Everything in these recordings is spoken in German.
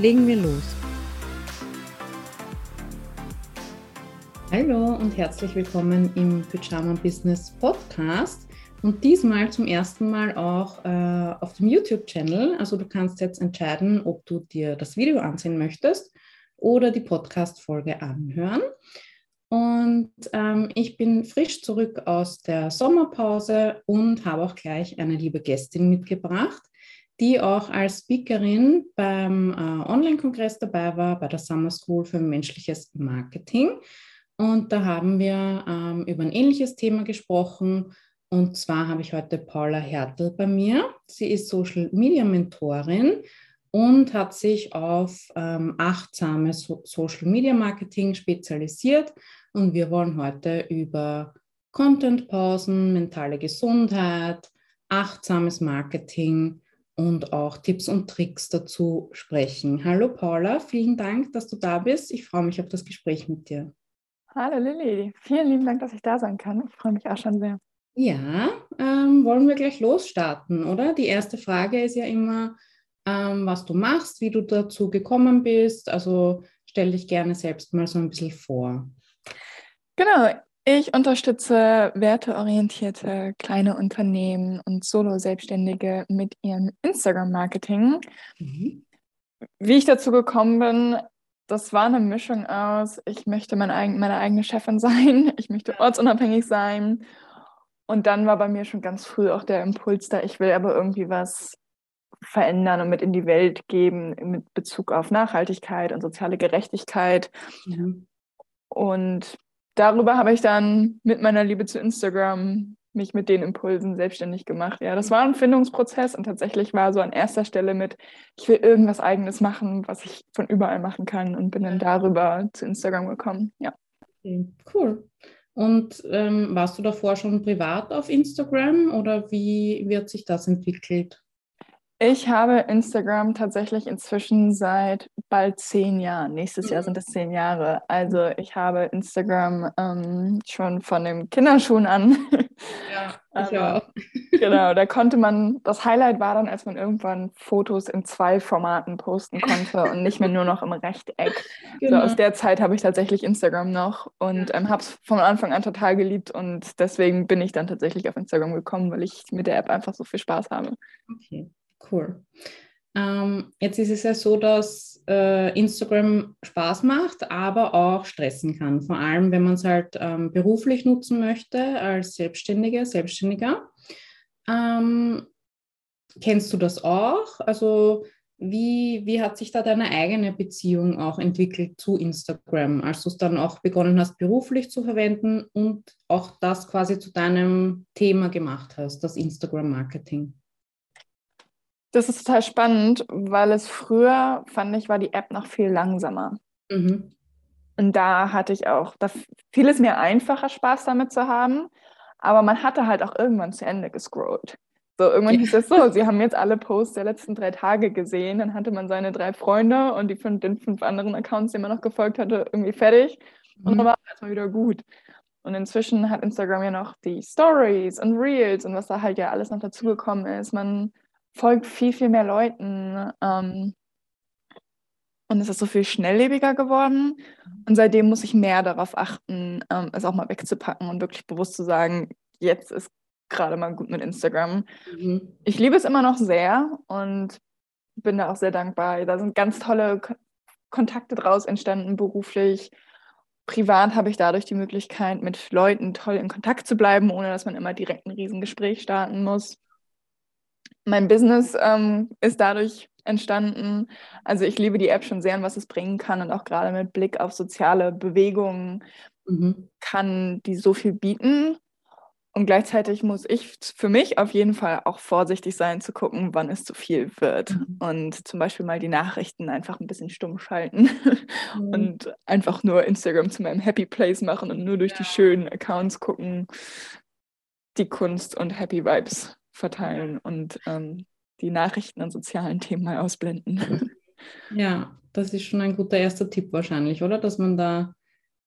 Legen wir los. Hallo und herzlich willkommen im Pyjama Business Podcast und diesmal zum ersten Mal auch äh, auf dem YouTube-Channel. Also du kannst jetzt entscheiden, ob du dir das Video ansehen möchtest oder die Podcast-Folge anhören. Und ähm, ich bin frisch zurück aus der Sommerpause und habe auch gleich eine liebe Gästin mitgebracht, die auch als Speakerin beim äh, Online-Kongress dabei war, bei der Summer School für menschliches Marketing. Und da haben wir ähm, über ein ähnliches Thema gesprochen. Und zwar habe ich heute Paula Hertel bei mir. Sie ist Social Media Mentorin und hat sich auf ähm, achtsames so Social Media Marketing spezialisiert. Und wir wollen heute über Content-Pausen, mentale Gesundheit, achtsames Marketing und auch Tipps und Tricks dazu sprechen. Hallo Paula, vielen Dank, dass du da bist. Ich freue mich auf das Gespräch mit dir. Hallo Lilly, vielen lieben Dank, dass ich da sein kann. Ich freue mich auch schon sehr. Ja, ähm, wollen wir gleich losstarten, oder? Die erste Frage ist ja immer, ähm, was du machst, wie du dazu gekommen bist. Also stell dich gerne selbst mal so ein bisschen vor. Genau, ich unterstütze werteorientierte kleine Unternehmen und Solo-Selbstständige mit ihrem Instagram-Marketing. Mhm. Wie ich dazu gekommen bin, das war eine Mischung aus, ich möchte mein eigen, meine eigene Chefin sein, ich möchte ortsunabhängig sein. Und dann war bei mir schon ganz früh auch der Impuls da, ich will aber irgendwie was verändern und mit in die Welt geben mit Bezug auf Nachhaltigkeit und soziale Gerechtigkeit. Mhm. Und darüber habe ich dann mit meiner Liebe zu Instagram mich mit den Impulsen selbstständig gemacht. Ja, das war ein Findungsprozess und tatsächlich war so an erster Stelle mit, ich will irgendwas Eigenes machen, was ich von überall machen kann und bin dann darüber zu Instagram gekommen. Ja. Cool. Und ähm, warst du davor schon privat auf Instagram oder wie wird sich das entwickelt? Ich habe Instagram tatsächlich inzwischen seit bald zehn Jahren. Nächstes Jahr sind es zehn Jahre. Also ich habe Instagram ähm, schon von den Kinderschuhen an. Ja, ich auch. genau, da konnte man, das Highlight war dann, als man irgendwann Fotos in zwei Formaten posten konnte und nicht mehr nur noch im Rechteck. Genau. So aus der Zeit habe ich tatsächlich Instagram noch und ähm, habe es von Anfang an total geliebt und deswegen bin ich dann tatsächlich auf Instagram gekommen, weil ich mit der App einfach so viel Spaß habe. Okay. Cool. Ähm, jetzt ist es ja so, dass äh, Instagram Spaß macht, aber auch stressen kann. Vor allem, wenn man es halt ähm, beruflich nutzen möchte als Selbstständige, Selbstständiger. Ähm, kennst du das auch? Also wie, wie hat sich da deine eigene Beziehung auch entwickelt zu Instagram, als du es dann auch begonnen hast, beruflich zu verwenden und auch das quasi zu deinem Thema gemacht hast, das Instagram-Marketing? Das ist total spannend, weil es früher, fand ich, war die App noch viel langsamer. Mhm. Und da hatte ich auch, da fiel es mir einfacher, Spaß damit zu haben. Aber man hatte halt auch irgendwann zu Ende gescrollt. So, irgendwann hieß es so, sie haben jetzt alle Posts der letzten drei Tage gesehen. Dann hatte man seine drei Freunde und die von den fünf anderen Accounts, die man noch gefolgt hatte, irgendwie fertig. Und dann mhm. war es erstmal wieder gut. Und inzwischen hat Instagram ja noch die Stories und Reels und was da halt ja alles noch dazugekommen ist. Man folgt viel, viel mehr Leuten. Ähm, und es ist so viel schnelllebiger geworden. Und seitdem muss ich mehr darauf achten, ähm, es auch mal wegzupacken und wirklich bewusst zu sagen, jetzt ist gerade mal gut mit Instagram. Mhm. Ich liebe es immer noch sehr und bin da auch sehr dankbar. Da sind ganz tolle K Kontakte draus entstanden, beruflich. Privat habe ich dadurch die Möglichkeit, mit Leuten toll in Kontakt zu bleiben, ohne dass man immer direkt ein Riesengespräch starten muss mein Business ähm, ist dadurch entstanden. Also ich liebe die App schon sehr und was es bringen kann und auch gerade mit Blick auf soziale Bewegungen mhm. kann die so viel bieten. Und gleichzeitig muss ich für mich auf jeden Fall auch vorsichtig sein, zu gucken, wann es zu viel wird. Mhm. Und zum Beispiel mal die Nachrichten einfach ein bisschen stumm schalten mhm. und einfach nur Instagram zu meinem Happy Place machen und nur durch ja. die schönen Accounts gucken, die Kunst und Happy Vibes verteilen und ähm, die Nachrichten und sozialen Themen mal ausblenden. Ja, das ist schon ein guter erster Tipp wahrscheinlich, oder? Dass man da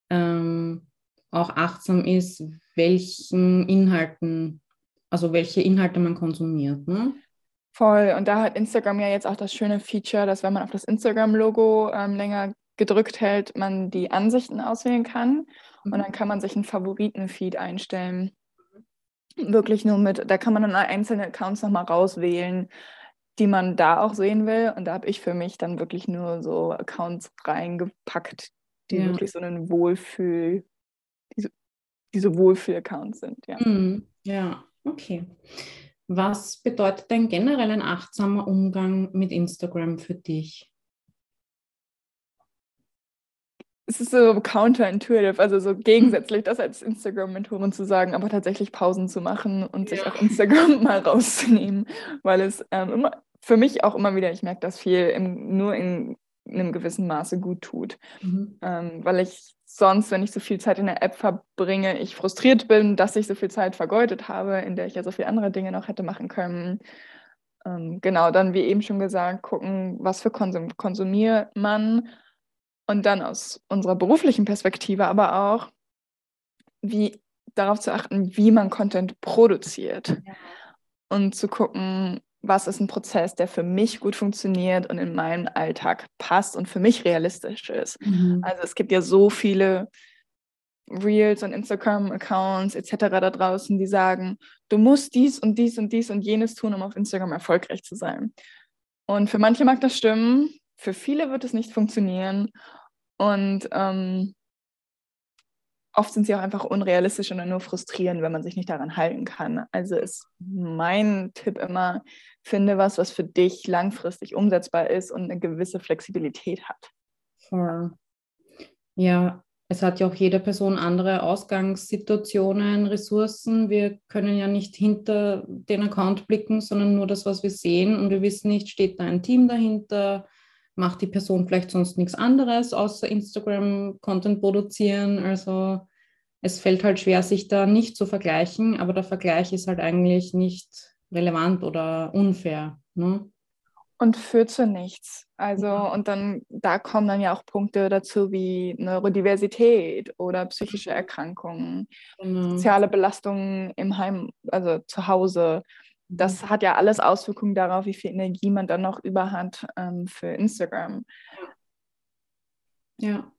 ähm, auch achtsam ist, welchen Inhalten, also welche Inhalte man konsumiert. Ne? Voll. Und da hat Instagram ja jetzt auch das schöne Feature, dass wenn man auf das Instagram-Logo ähm, länger gedrückt hält, man die Ansichten auswählen kann. Mhm. Und dann kann man sich einen Favoriten-Feed einstellen. Wirklich nur mit, da kann man dann einzelne Accounts nochmal rauswählen, die man da auch sehen will. Und da habe ich für mich dann wirklich nur so Accounts reingepackt, die ja. wirklich so einen Wohlfühl, diese, diese Wohlfühl-Accounts sind. Ja. Mhm. ja, okay. Was bedeutet denn generell ein achtsamer Umgang mit Instagram für dich? Es ist so counterintuitive, also so gegensätzlich, das als Instagram-Mentorin zu sagen, aber tatsächlich Pausen zu machen und ja. sich auch Instagram mal rauszunehmen, weil es ähm, immer, für mich auch immer wieder, ich merke das viel, im, nur in, in, einem gewissen Maße gut tut. Mhm. Ähm, weil ich sonst, wenn ich so viel Zeit in der App verbringe, ich frustriert bin, dass ich so viel Zeit vergeudet habe, in der ich ja so viele andere Dinge noch hätte machen können. Ähm, genau, dann wie eben schon gesagt, gucken, was für Konsum konsumiert man und dann aus unserer beruflichen Perspektive aber auch, wie darauf zu achten, wie man Content produziert ja. und zu gucken, was ist ein Prozess, der für mich gut funktioniert und in meinen Alltag passt und für mich realistisch ist. Mhm. Also es gibt ja so viele Reels und Instagram-Accounts etc. da draußen, die sagen, du musst dies und dies und dies und jenes tun, um auf Instagram erfolgreich zu sein. Und für manche mag das stimmen, für viele wird es nicht funktionieren. Und ähm, oft sind sie auch einfach unrealistisch und nur frustrierend, wenn man sich nicht daran halten kann. Also ist mein Tipp immer, finde was, was für dich langfristig umsetzbar ist und eine gewisse Flexibilität hat. Ja, es hat ja auch jede Person andere Ausgangssituationen, Ressourcen. Wir können ja nicht hinter den Account blicken, sondern nur das, was wir sehen. Und wir wissen nicht, steht da ein Team dahinter, macht die Person vielleicht sonst nichts anderes, außer Instagram-Content produzieren. Also es fällt halt schwer, sich da nicht zu vergleichen, aber der Vergleich ist halt eigentlich nicht relevant oder unfair. Ne? Und führt zu nichts. Also, und dann, da kommen dann ja auch Punkte dazu wie Neurodiversität oder psychische Erkrankungen, genau. soziale Belastungen im Heim, also zu Hause, das hat ja alles Auswirkungen darauf, wie viel Energie man dann noch über hat ähm, für Instagram. Ja.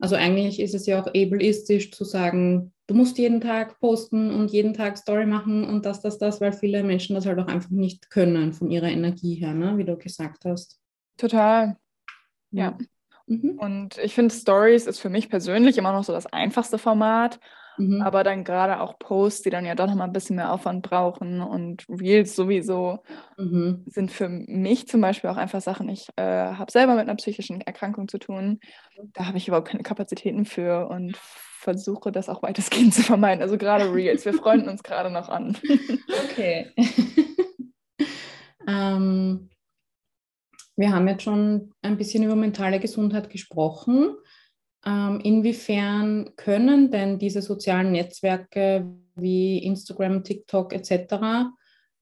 Also eigentlich ist es ja auch ableistisch zu sagen, du musst jeden Tag posten und jeden Tag Story machen und das, das, das, weil viele Menschen das halt auch einfach nicht können von ihrer Energie her, ne? wie du gesagt hast. Total. Ja. Mhm. Und ich finde, Stories ist für mich persönlich immer noch so das einfachste Format. Mhm. Aber dann gerade auch Posts, die dann ja doch nochmal ein bisschen mehr Aufwand brauchen und Reels sowieso, mhm. sind für mich zum Beispiel auch einfach Sachen. Ich äh, habe selber mit einer psychischen Erkrankung zu tun. Da habe ich überhaupt keine Kapazitäten für und versuche das auch weitestgehend zu vermeiden. Also gerade Reels, wir freuen uns gerade noch an. okay. ähm, wir haben jetzt schon ein bisschen über mentale Gesundheit gesprochen. Ähm, inwiefern können denn diese sozialen Netzwerke wie Instagram, TikTok etc.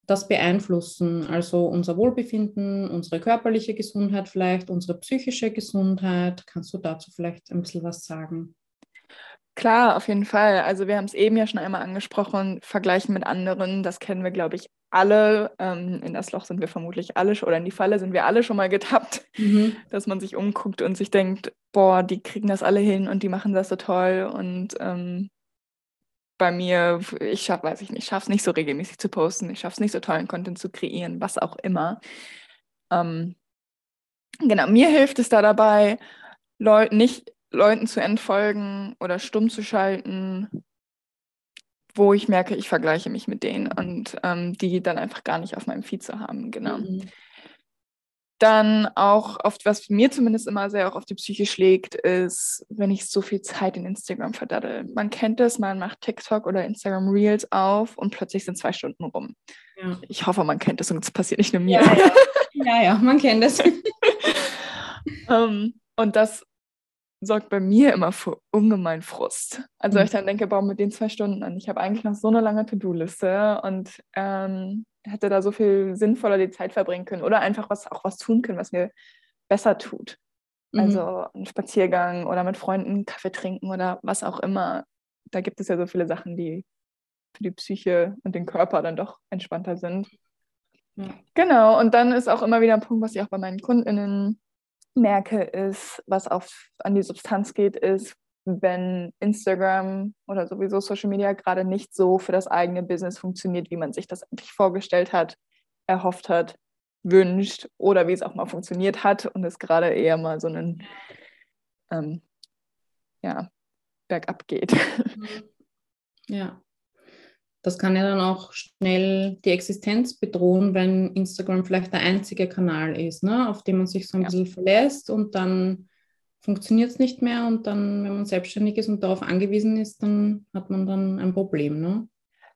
das beeinflussen? Also unser Wohlbefinden, unsere körperliche Gesundheit vielleicht, unsere psychische Gesundheit. Kannst du dazu vielleicht ein bisschen was sagen? Klar, auf jeden Fall. Also wir haben es eben ja schon einmal angesprochen, vergleichen mit anderen, das kennen wir, glaube ich, alle. Ähm, in das Loch sind wir vermutlich alle schon, oder in die Falle sind wir alle schon mal getappt, mhm. dass man sich umguckt und sich denkt, boah, die kriegen das alle hin und die machen das so toll. Und ähm, bei mir, ich schaffe, weiß ich nicht, schaffe es nicht so regelmäßig zu posten, ich schaffe es nicht so tollen Content zu kreieren, was auch immer. Ähm, genau, mir hilft es da dabei, Leuten nicht Leuten zu entfolgen oder stumm zu schalten, wo ich merke, ich vergleiche mich mit denen und ähm, die dann einfach gar nicht auf meinem Feed zu haben. Genau. Mhm. Dann auch oft, was mir zumindest immer sehr auch auf die Psyche schlägt, ist, wenn ich so viel Zeit in Instagram verdaddel. Man kennt es, man macht TikTok oder Instagram Reels auf und plötzlich sind zwei Stunden rum. Ja. Ich hoffe, man kennt es und es passiert nicht nur mir. Ja, ja, ja, ja man kennt es. um, ähm, und das sorgt bei mir immer für ungemein Frust. Also mhm. ich dann denke, baue mit den zwei Stunden an. Ich habe eigentlich noch so eine lange To-Do-Liste und ähm, hätte da so viel sinnvoller die Zeit verbringen können oder einfach was auch was tun können, was mir besser tut. Mhm. Also ein Spaziergang oder mit Freunden Kaffee trinken oder was auch immer. Da gibt es ja so viele Sachen, die für die Psyche und den Körper dann doch entspannter sind. Ja. Genau, und dann ist auch immer wieder ein Punkt, was ich auch bei meinen KundInnen merke, ist, was auf, an die Substanz geht, ist, wenn Instagram oder sowieso Social Media gerade nicht so für das eigene Business funktioniert, wie man sich das eigentlich vorgestellt hat, erhofft hat, wünscht oder wie es auch mal funktioniert hat und es gerade eher mal so einen ähm, ja, bergab geht. Ja. Das kann ja dann auch schnell die Existenz bedrohen, wenn Instagram vielleicht der einzige Kanal ist, ne, auf den man sich so ein ja. bisschen verlässt und dann funktioniert es nicht mehr und dann, wenn man selbstständig ist und darauf angewiesen ist, dann hat man dann ein Problem, ne?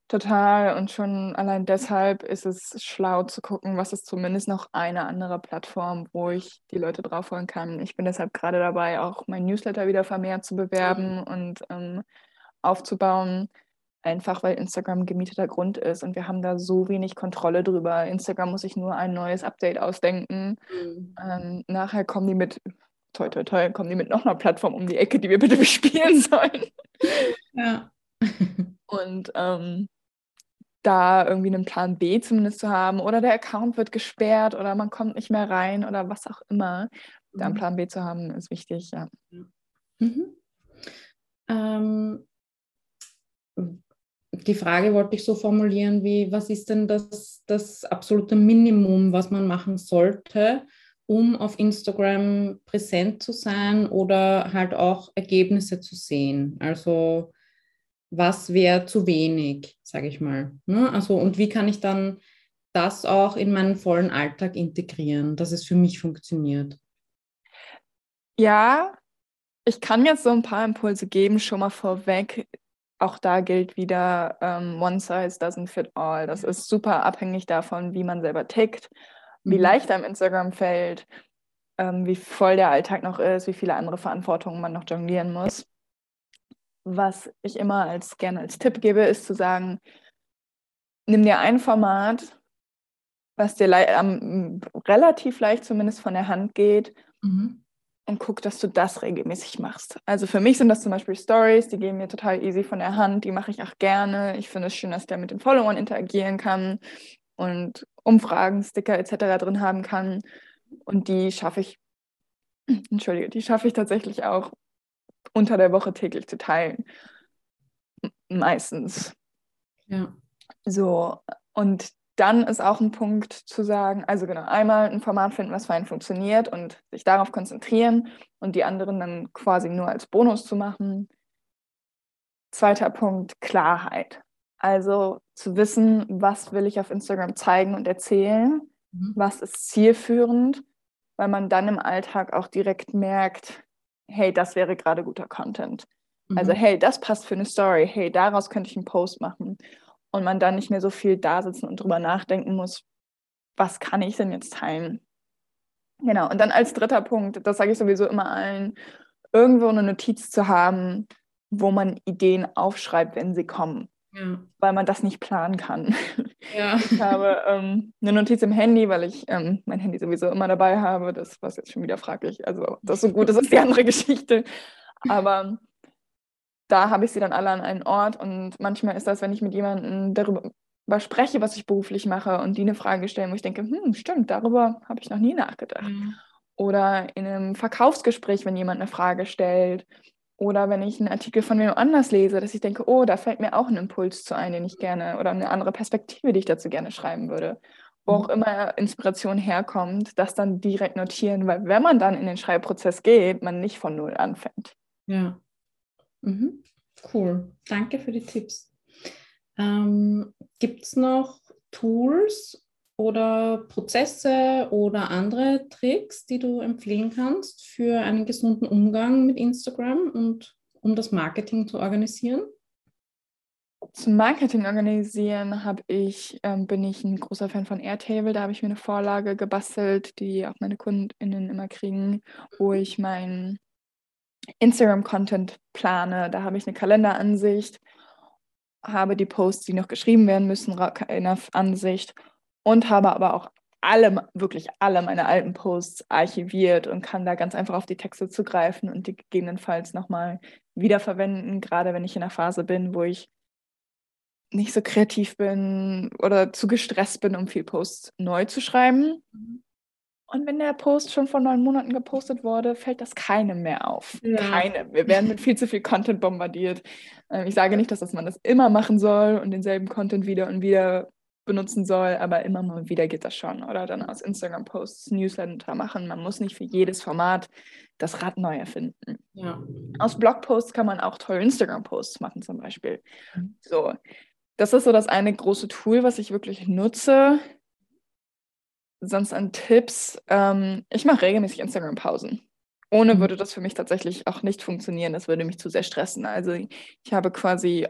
Total. Und schon allein deshalb ist es schlau zu gucken, was ist zumindest noch eine andere Plattform, wo ich die Leute draufholen kann. Ich bin deshalb gerade dabei, auch mein Newsletter wieder vermehrt zu bewerben und ähm, aufzubauen. Einfach weil Instagram gemieteter Grund ist und wir haben da so wenig Kontrolle drüber. Instagram muss sich nur ein neues Update ausdenken. Mhm. Ähm, nachher kommen die mit toi, toi, toi, kommen die mit noch einer Plattform um die Ecke, die wir bitte bespielen sollen. Ja. Und ähm, da irgendwie einen Plan B zumindest zu haben oder der Account wird gesperrt oder man kommt nicht mehr rein oder was auch immer. Da einen mhm. Plan B zu haben, ist wichtig, ja. Mhm. Ähm, die Frage wollte ich so formulieren wie, was ist denn das, das absolute Minimum, was man machen sollte, um auf Instagram präsent zu sein oder halt auch Ergebnisse zu sehen. Also was wäre zu wenig, sage ich mal. Ne? Also und wie kann ich dann das auch in meinen vollen Alltag integrieren, dass es für mich funktioniert? Ja, ich kann jetzt so ein paar Impulse geben, schon mal vorweg. Auch da gilt wieder, ähm, one size doesn't fit all. Das ist super abhängig davon, wie man selber tickt wie mhm. leicht einem Instagram fällt, ähm, wie voll der Alltag noch ist, wie viele andere Verantwortungen man noch jonglieren muss. Was ich immer als gerne als Tipp gebe, ist zu sagen, nimm dir ein Format, was dir le ähm, relativ leicht zumindest von der Hand geht mhm. Und guck, dass du das regelmäßig machst. Also für mich sind das zum Beispiel Stories, die gehen mir total easy von der Hand, die mache ich auch gerne. Ich finde es schön, dass der mit den Followern interagieren kann und Umfragen, Sticker etc. drin haben kann. Und die schaffe ich, entschuldige, die schaffe ich tatsächlich auch unter der Woche täglich zu teilen. Meistens. Ja. So, und dann ist auch ein Punkt zu sagen, also genau, einmal ein Format finden, was für einen funktioniert und sich darauf konzentrieren und die anderen dann quasi nur als Bonus zu machen. Zweiter Punkt, Klarheit. Also zu wissen, was will ich auf Instagram zeigen und erzählen, mhm. was ist zielführend, weil man dann im Alltag auch direkt merkt, hey, das wäre gerade guter Content. Also, mhm. Also hey, das passt für eine Story, hey, daraus könnte ich einen Post machen. Und man dann nicht mehr so viel da sitzen und drüber nachdenken muss, was kann ich denn jetzt teilen? Genau, und dann als dritter Punkt, das sage ich sowieso immer allen, irgendwo eine Notiz zu haben, wo man Ideen aufschreibt, wenn sie kommen ja. weil man das nicht planen kann. Ja. Ich habe ähm, eine Notiz im Handy, weil ich ähm, mein Handy sowieso immer dabei habe. Das war jetzt schon wieder fraglich. Also, das ist so gut, das ist die andere Geschichte. Aber da habe ich sie dann alle an einen Ort und manchmal ist das, wenn ich mit jemandem darüber spreche, was ich beruflich mache und die eine Frage stellen, wo ich denke, hm, stimmt, darüber habe ich noch nie nachgedacht. Mhm. Oder in einem Verkaufsgespräch, wenn jemand eine Frage stellt oder wenn ich einen Artikel von wem anders lese, dass ich denke, oh, da fällt mir auch ein Impuls zu ein, den ich gerne oder eine andere Perspektive, die ich dazu gerne schreiben würde. Wo auch mhm. immer Inspiration herkommt, das dann direkt notieren, weil wenn man dann in den Schreibprozess geht, man nicht von Null anfängt. Ja. Mhm. Cool. Danke für die Tipps. Ähm, Gibt es noch Tools oder Prozesse oder andere Tricks, die du empfehlen kannst für einen gesunden Umgang mit Instagram und um das Marketing zu organisieren? Zum Marketing organisieren habe ich, ähm, bin ich ein großer Fan von Airtable. Da habe ich mir eine Vorlage gebastelt, die auch meine KundInnen immer kriegen, wo ich meinen Instagram-Content plane. Da habe ich eine Kalenderansicht, habe die Posts, die noch geschrieben werden müssen, in der Ansicht und habe aber auch alle, wirklich alle meine alten Posts archiviert und kann da ganz einfach auf die Texte zugreifen und die gegebenenfalls nochmal wiederverwenden, gerade wenn ich in einer Phase bin, wo ich nicht so kreativ bin oder zu gestresst bin, um viel Posts neu zu schreiben. Mhm. Und wenn der Post schon vor neun Monaten gepostet wurde, fällt das keinem mehr auf. Ja. Keine. Wir werden mit viel zu viel Content bombardiert. Ähm, ich sage nicht, dass man das immer machen soll und denselben Content wieder und wieder benutzen soll, aber immer mal wieder geht das schon. Oder dann aus Instagram-Posts Newsletter machen. Man muss nicht für jedes Format das Rad neu erfinden. Ja. Aus Blogposts kann man auch tolle Instagram-Posts machen, zum Beispiel. Mhm. So, das ist so das eine große Tool, was ich wirklich nutze. Sonst an Tipps. Ähm, ich mache regelmäßig Instagram-Pausen. Ohne mhm. würde das für mich tatsächlich auch nicht funktionieren. Das würde mich zu sehr stressen. Also ich habe quasi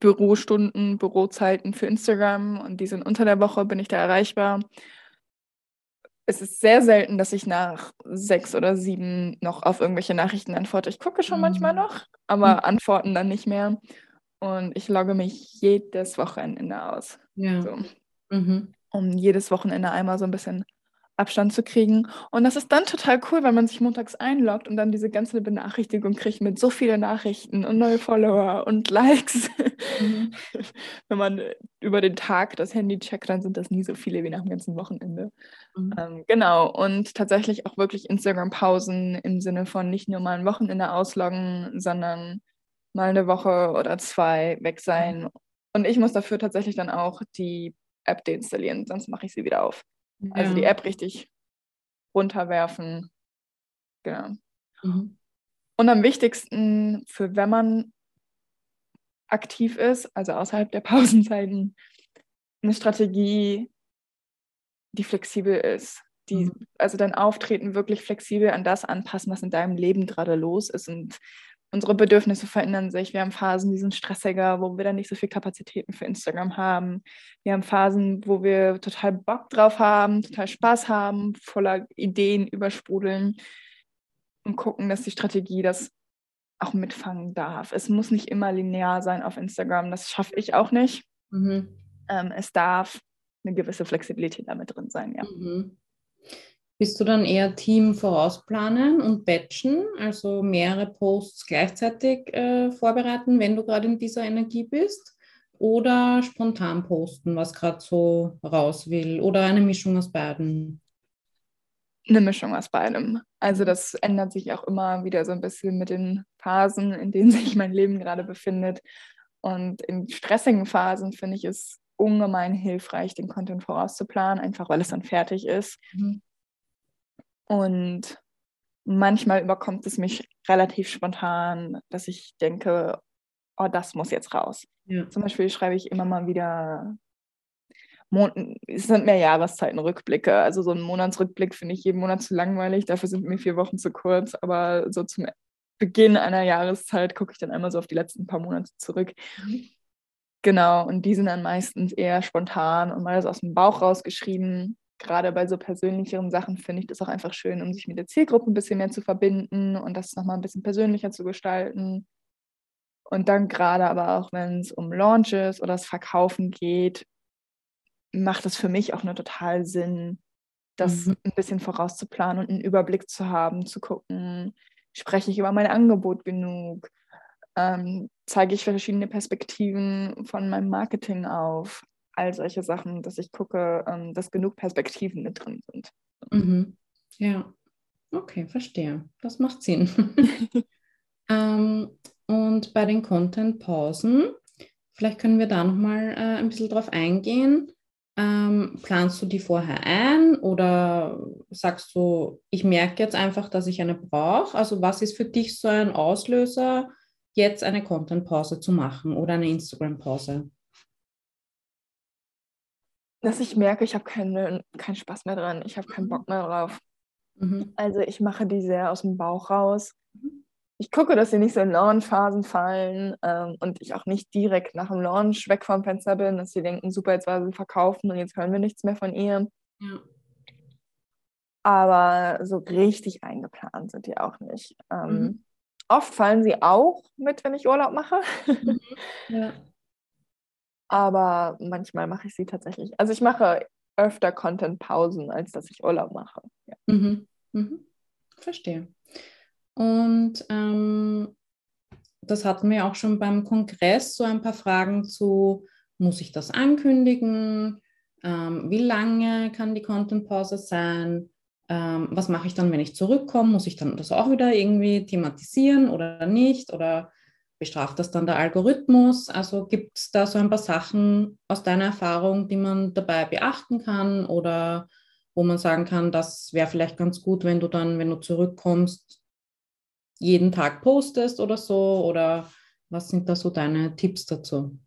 Bürostunden, Bürozeiten für Instagram und die sind unter der Woche, bin ich da erreichbar. Es ist sehr selten, dass ich nach sechs oder sieben noch auf irgendwelche Nachrichten antworte. Ich gucke schon mhm. manchmal noch, aber mhm. antworten dann nicht mehr. Und ich logge mich jedes Wochenende aus. Ja. So. Mhm. Um jedes Wochenende einmal so ein bisschen Abstand zu kriegen. Und das ist dann total cool, weil man sich montags einloggt und dann diese ganze Benachrichtigung kriegt mit so vielen Nachrichten und neue Follower und Likes. Mhm. Wenn man über den Tag das Handy checkt, dann sind das nie so viele wie nach dem ganzen Wochenende. Mhm. Ähm, genau. Und tatsächlich auch wirklich Instagram-Pausen im Sinne von nicht nur mal ein Wochenende ausloggen, sondern mal eine Woche oder zwei weg sein. Und ich muss dafür tatsächlich dann auch die App deinstallieren, sonst mache ich sie wieder auf. Ja. Also die App richtig runterwerfen. Genau. Mhm. Und am wichtigsten für wenn man aktiv ist, also außerhalb der Pausenzeiten, eine Strategie, die flexibel ist. Die, mhm. Also dein Auftreten wirklich flexibel an das anpassen, was in deinem Leben gerade los ist und unsere Bedürfnisse verändern sich. Wir haben Phasen, die sind stressiger, wo wir dann nicht so viel Kapazitäten für Instagram haben. Wir haben Phasen, wo wir total Bock drauf haben, total Spaß haben, voller Ideen übersprudeln und gucken, dass die Strategie das auch mitfangen darf. Es muss nicht immer linear sein auf Instagram, das schaffe ich auch nicht. Mhm. Ähm, es darf eine gewisse Flexibilität damit drin sein, ja. Mhm. Bist du dann eher Team vorausplanen und batchen, also mehrere Posts gleichzeitig äh, vorbereiten, wenn du gerade in dieser Energie bist? Oder spontan posten, was gerade so raus will? Oder eine Mischung aus beiden? Eine Mischung aus beidem. Also das ändert sich auch immer wieder so ein bisschen mit den Phasen, in denen sich mein Leben gerade befindet. Und in stressigen Phasen finde ich es ungemein hilfreich, den Content vorauszuplanen, einfach weil es dann fertig ist. Mhm. Und manchmal überkommt es mich relativ spontan, dass ich denke, oh, das muss jetzt raus. Ja. Zum Beispiel schreibe ich immer mal wieder, es sind mehr Jahreszeiten Rückblicke. Also so ein Monatsrückblick finde ich jeden Monat zu langweilig, dafür sind mir vier Wochen zu kurz. Aber so zum Beginn einer Jahreszeit gucke ich dann einmal so auf die letzten paar Monate zurück. Mhm. Genau, und die sind dann meistens eher spontan und mal so aus dem Bauch rausgeschrieben gerade bei so persönlicheren Sachen finde ich das auch einfach schön, um sich mit der Zielgruppe ein bisschen mehr zu verbinden und das nochmal ein bisschen persönlicher zu gestalten. Und dann gerade aber auch, wenn es um Launches oder das Verkaufen geht, macht es für mich auch nur total Sinn, das mhm. ein bisschen vorauszuplanen und einen Überblick zu haben, zu gucken, spreche ich über mein Angebot genug, ähm, zeige ich verschiedene Perspektiven von meinem Marketing auf all solche Sachen, dass ich gucke, ähm, dass genug Perspektiven mit drin sind. Mhm. Ja, okay, verstehe. Das macht Sinn. ähm, und bei den Content-Pausen, vielleicht können wir da nochmal äh, ein bisschen drauf eingehen. Ähm, planst du die vorher ein oder sagst du, ich merke jetzt einfach, dass ich eine brauche? Also was ist für dich so ein Auslöser, jetzt eine Content-Pause zu machen oder eine Instagram-Pause? Dass ich merke, ich habe keinen kein Spaß mehr dran, ich habe keinen Bock mehr drauf. Mhm. Also ich mache die sehr aus dem Bauch raus. Mhm. Ich gucke, dass sie nicht so in Launch-Phasen fallen ähm, und ich auch nicht direkt nach dem Launch weg vom Fenster bin, dass sie denken, super, jetzt war sie verkaufen und jetzt hören wir nichts mehr von ihr. Ja. Aber so richtig eingeplant sind die auch nicht. Ähm, mhm. Oft fallen sie auch mit, wenn ich Urlaub mache. Mhm. Ja. Aber manchmal mache ich sie tatsächlich. Also ich mache öfter Content-Pausen, als dass ich Urlaub mache. Ja. Mhm. Mhm. Verstehe. Und ähm, das hatten wir auch schon beim Kongress, so ein paar Fragen zu, muss ich das ankündigen? Ähm, wie lange kann die Content-Pause sein? Ähm, was mache ich dann, wenn ich zurückkomme? Muss ich dann das auch wieder irgendwie thematisieren oder nicht? Oder bestraft das dann der Algorithmus? Also gibt es da so ein paar Sachen aus deiner Erfahrung, die man dabei beachten kann oder wo man sagen kann, das wäre vielleicht ganz gut, wenn du dann, wenn du zurückkommst, jeden Tag postest oder so? Oder was sind da so deine Tipps dazu?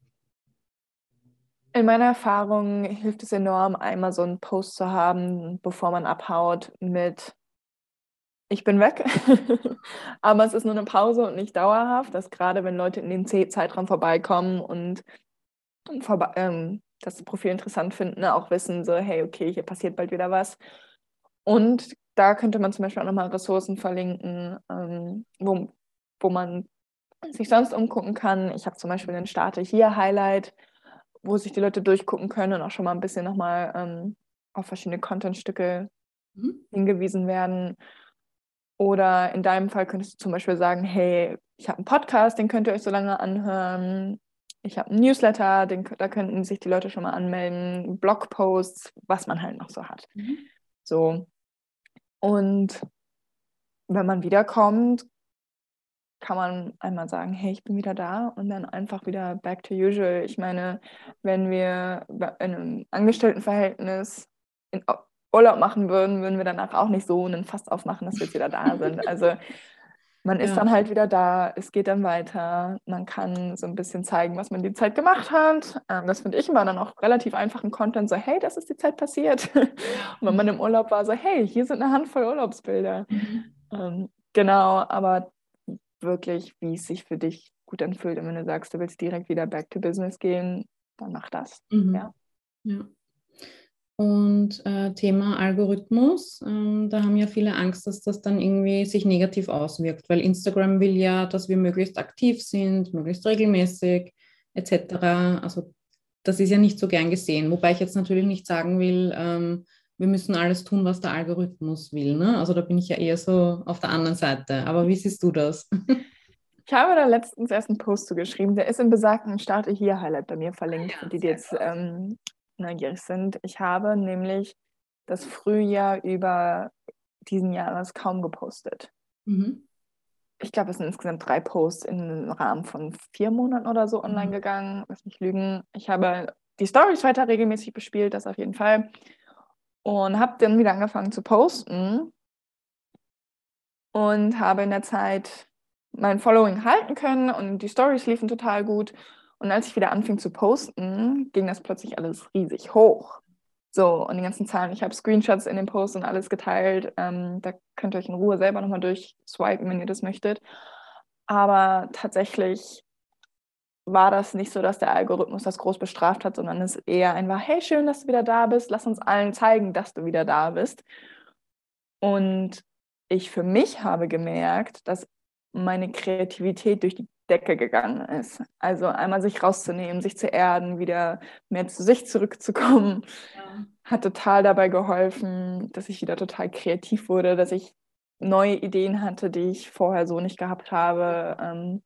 In meiner Erfahrung hilft es enorm, einmal so einen Post zu haben, bevor man abhaut, mit ich bin weg. Aber es ist nur eine Pause und nicht dauerhaft, dass gerade wenn Leute in den Zeitraum vorbeikommen und, und vorbe ähm, das Profil interessant finden, ne, auch wissen, so, hey, okay, hier passiert bald wieder was. Und da könnte man zum Beispiel auch nochmal Ressourcen verlinken, ähm, wo, wo man sich sonst umgucken kann. Ich habe zum Beispiel den Starte hier Highlight, wo sich die Leute durchgucken können und auch schon mal ein bisschen nochmal ähm, auf verschiedene Contentstücke mhm. hingewiesen werden. Oder in deinem Fall könntest du zum Beispiel sagen, hey, ich habe einen Podcast, den könnt ihr euch so lange anhören. Ich habe einen Newsletter, den, da könnten sich die Leute schon mal anmelden, Blogposts, was man halt noch so hat. Mhm. So. Und wenn man wiederkommt, kann man einmal sagen, hey, ich bin wieder da und dann einfach wieder back to usual. Ich meine, wenn wir in einem Angestelltenverhältnis in, Urlaub machen würden, würden wir danach auch nicht so einen Fass aufmachen, dass wir jetzt wieder da sind. Also man ist ja. dann halt wieder da, es geht dann weiter, man kann so ein bisschen zeigen, was man die Zeit gemacht hat. Ähm, das finde ich immer dann auch relativ einfachen Content, so hey, das ist die Zeit passiert. Und wenn man im Urlaub war, so hey, hier sind eine Handvoll Urlaubsbilder. Mhm. Genau, aber wirklich, wie es sich für dich gut anfühlt. Und wenn du sagst, du willst direkt wieder back to business gehen, dann mach das. Mhm. Ja. ja. Und äh, Thema Algorithmus, ähm, da haben ja viele Angst, dass das dann irgendwie sich negativ auswirkt, weil Instagram will ja, dass wir möglichst aktiv sind, möglichst regelmäßig etc. Also das ist ja nicht so gern gesehen, wobei ich jetzt natürlich nicht sagen will, ähm, wir müssen alles tun, was der Algorithmus will. Ne? Also da bin ich ja eher so auf der anderen Seite. Aber wie siehst du das? Ich habe da letztens erst einen Post zu geschrieben, der ist im besagten Starte hier Highlight bei mir verlinkt, ja, die, die jetzt ähm, neugierig sind. Ich habe nämlich das Frühjahr über diesen Jahres kaum gepostet. Mhm. Ich glaube, es sind insgesamt drei Posts im Rahmen von vier Monaten oder so online mhm. gegangen. Lass mich lügen. Ich habe die Stories weiter regelmäßig bespielt, das auf jeden Fall. Und habe dann wieder angefangen zu posten. Und habe in der Zeit mein Following halten können und die Stories liefen total gut. Und als ich wieder anfing zu posten, ging das plötzlich alles riesig hoch. So, und die ganzen Zahlen, ich habe Screenshots in den Posts und alles geteilt. Ähm, da könnt ihr euch in Ruhe selber nochmal durchswipen, wenn ihr das möchtet. Aber tatsächlich war das nicht so, dass der Algorithmus das groß bestraft hat, sondern es eher ein war, hey, schön, dass du wieder da bist, lass uns allen zeigen, dass du wieder da bist. Und ich für mich habe gemerkt, dass meine Kreativität durch die Decke gegangen ist. Also einmal sich rauszunehmen, sich zu erden, wieder mehr zu sich zurückzukommen, ja. hat total dabei geholfen, dass ich wieder total kreativ wurde, dass ich neue Ideen hatte, die ich vorher so nicht gehabt habe. Ähm,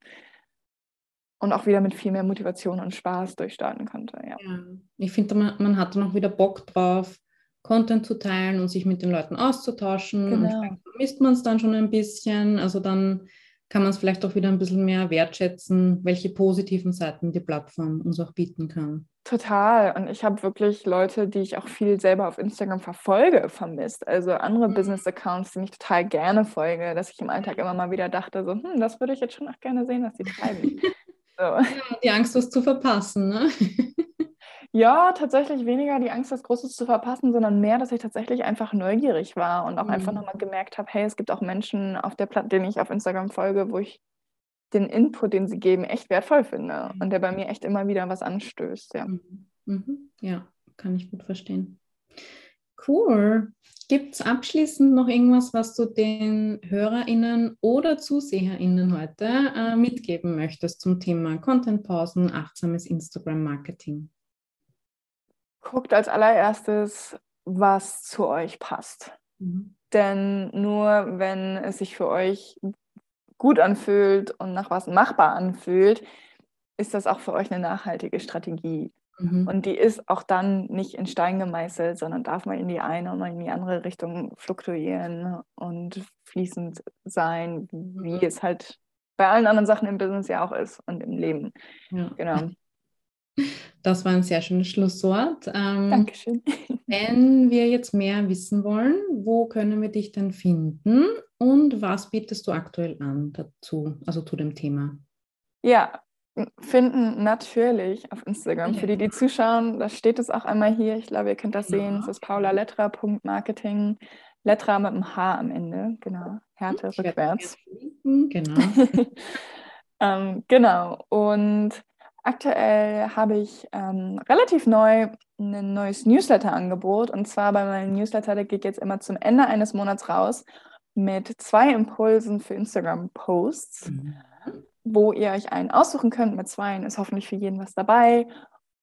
und auch wieder mit viel mehr Motivation und Spaß durchstarten konnte. Ja. ja. Ich finde, man, man hatte noch wieder Bock drauf, Content zu teilen und sich mit den Leuten auszutauschen. Genau. Und vermisst man es dann schon ein bisschen. Also dann kann man es vielleicht auch wieder ein bisschen mehr wertschätzen, welche positiven Seiten die Plattform uns auch bieten kann. Total. Und ich habe wirklich Leute, die ich auch viel selber auf Instagram verfolge, vermisst. Also andere mhm. Business-Accounts, die ich total gerne folge, dass ich im Alltag immer mal wieder dachte, so, hm, das würde ich jetzt schon auch gerne sehen, was die treiben. so. ja, die Angst, was zu verpassen, ne? Ja, tatsächlich weniger die Angst, das Großes zu verpassen, sondern mehr, dass ich tatsächlich einfach neugierig war und auch mhm. einfach nochmal gemerkt habe, hey, es gibt auch Menschen auf der Platte, denen ich auf Instagram folge, wo ich den Input, den sie geben, echt wertvoll finde mhm. und der bei mir echt immer wieder was anstößt. Ja, mhm. mhm. ja kann ich gut verstehen. Cool. Gibt es abschließend noch irgendwas, was du den HörerInnen oder ZuseherInnen heute äh, mitgeben möchtest zum Thema Content-Pausen, achtsames Instagram-Marketing? Guckt als allererstes, was zu euch passt. Mhm. Denn nur wenn es sich für euch gut anfühlt und nach was machbar anfühlt, ist das auch für euch eine nachhaltige Strategie. Mhm. Und die ist auch dann nicht in Stein gemeißelt, sondern darf mal in die eine und mal in die andere Richtung fluktuieren und fließend sein, wie mhm. es halt bei allen anderen Sachen im Business ja auch ist und im Leben. Ja. Genau. Das war ein sehr schönes Schlusswort. Ähm, Dankeschön. Wenn wir jetzt mehr wissen wollen, wo können wir dich denn finden und was bietest du aktuell an dazu, also zu dem Thema? Ja, finden natürlich auf Instagram. Für die, die zuschauen, da steht es auch einmal hier. Ich glaube, ihr könnt das sehen. Es ist paulaletra.marketing. Letra mit einem H am Ende. Genau. Härte rückwärts. Genau. ähm, genau. Und aktuell habe ich ähm, relativ neu ein neues Newsletter-Angebot. Und zwar bei meinem Newsletter, der geht jetzt immer zum Ende eines Monats raus mit zwei Impulsen für Instagram-Posts. Mhm wo ihr euch einen aussuchen könnt. Mit zwei ist hoffentlich für jeden was dabei.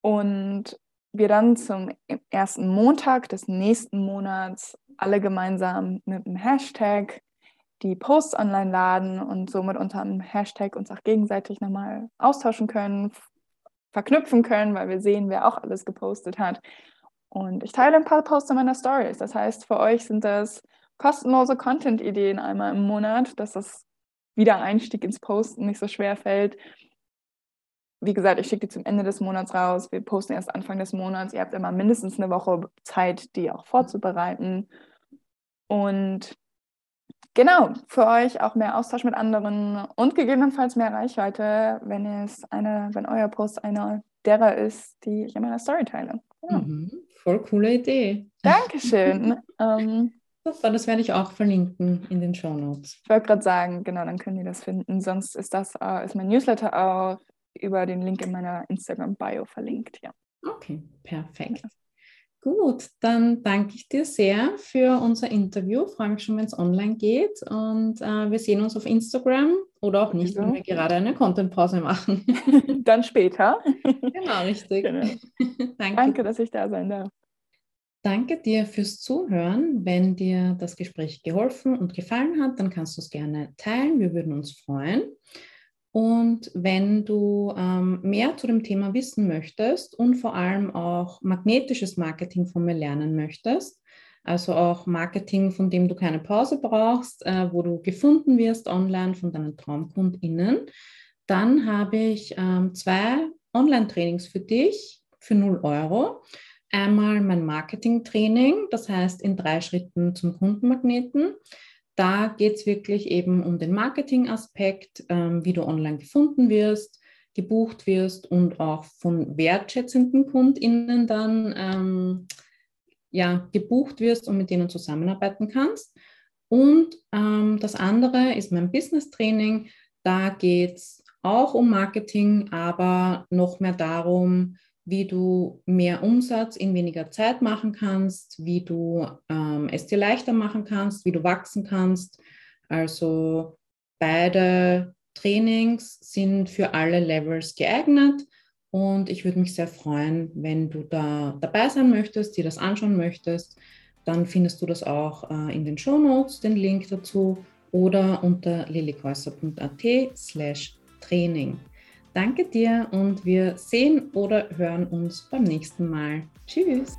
Und wir dann zum ersten Montag des nächsten Monats alle gemeinsam mit einem Hashtag die Posts online laden und somit unter einem Hashtag uns auch gegenseitig nochmal austauschen können, verknüpfen können, weil wir sehen, wer auch alles gepostet hat. Und ich teile ein paar Posts in meiner Stories. Das heißt, für euch sind das kostenlose Content-Ideen einmal im Monat. Das ist Wiedereinstieg ins Posten nicht so schwer fällt. Wie gesagt, ich schicke die zum Ende des Monats raus. Wir posten erst Anfang des Monats. Ihr habt immer mindestens eine Woche Zeit, die auch vorzubereiten. Und genau, für euch auch mehr Austausch mit anderen und gegebenenfalls mehr Reichweite, wenn es eine, wenn euer Post einer derer ist, die ich in meiner Story teile. Genau. Mhm, voll coole Idee. Dankeschön. ähm, Super, das werde ich auch verlinken in den Show Notes. Ich wollte gerade sagen, genau, dann können die das finden. Sonst ist das äh, ist mein Newsletter auch über den Link in meiner Instagram-Bio verlinkt, ja. Okay, perfekt. Gut, dann danke ich dir sehr für unser Interview. Freue mich schon, wenn es online geht. Und äh, wir sehen uns auf Instagram oder auch nicht, wenn wir gerade eine Content-Pause machen. dann später. Genau, richtig. Genau. danke. danke, dass ich da sein darf. Danke dir fürs Zuhören. Wenn dir das Gespräch geholfen und gefallen hat, dann kannst du es gerne teilen. Wir würden uns freuen. Und wenn du ähm, mehr zu dem Thema wissen möchtest und vor allem auch magnetisches Marketing von mir lernen möchtest, also auch Marketing, von dem du keine Pause brauchst, äh, wo du gefunden wirst online von deinen TraumkundInnen, dann habe ich ähm, zwei Online-Trainings für dich für 0 Euro. Einmal mein Marketing-Training, das heißt in drei Schritten zum Kundenmagneten. Da geht es wirklich eben um den Marketing-Aspekt, ähm, wie du online gefunden wirst, gebucht wirst und auch von wertschätzenden KundInnen dann ähm, ja, gebucht wirst und mit denen zusammenarbeiten kannst. Und ähm, das andere ist mein Business-Training. Da geht es auch um Marketing, aber noch mehr darum, wie du mehr Umsatz in weniger Zeit machen kannst, wie du ähm, es dir leichter machen kannst, wie du wachsen kannst. Also beide Trainings sind für alle Levels geeignet und ich würde mich sehr freuen, wenn du da dabei sein möchtest, dir das anschauen möchtest. Dann findest du das auch äh, in den Show Notes, den Link dazu oder unter lilikäuser.at slash Training. Danke dir und wir sehen oder hören uns beim nächsten Mal. Tschüss!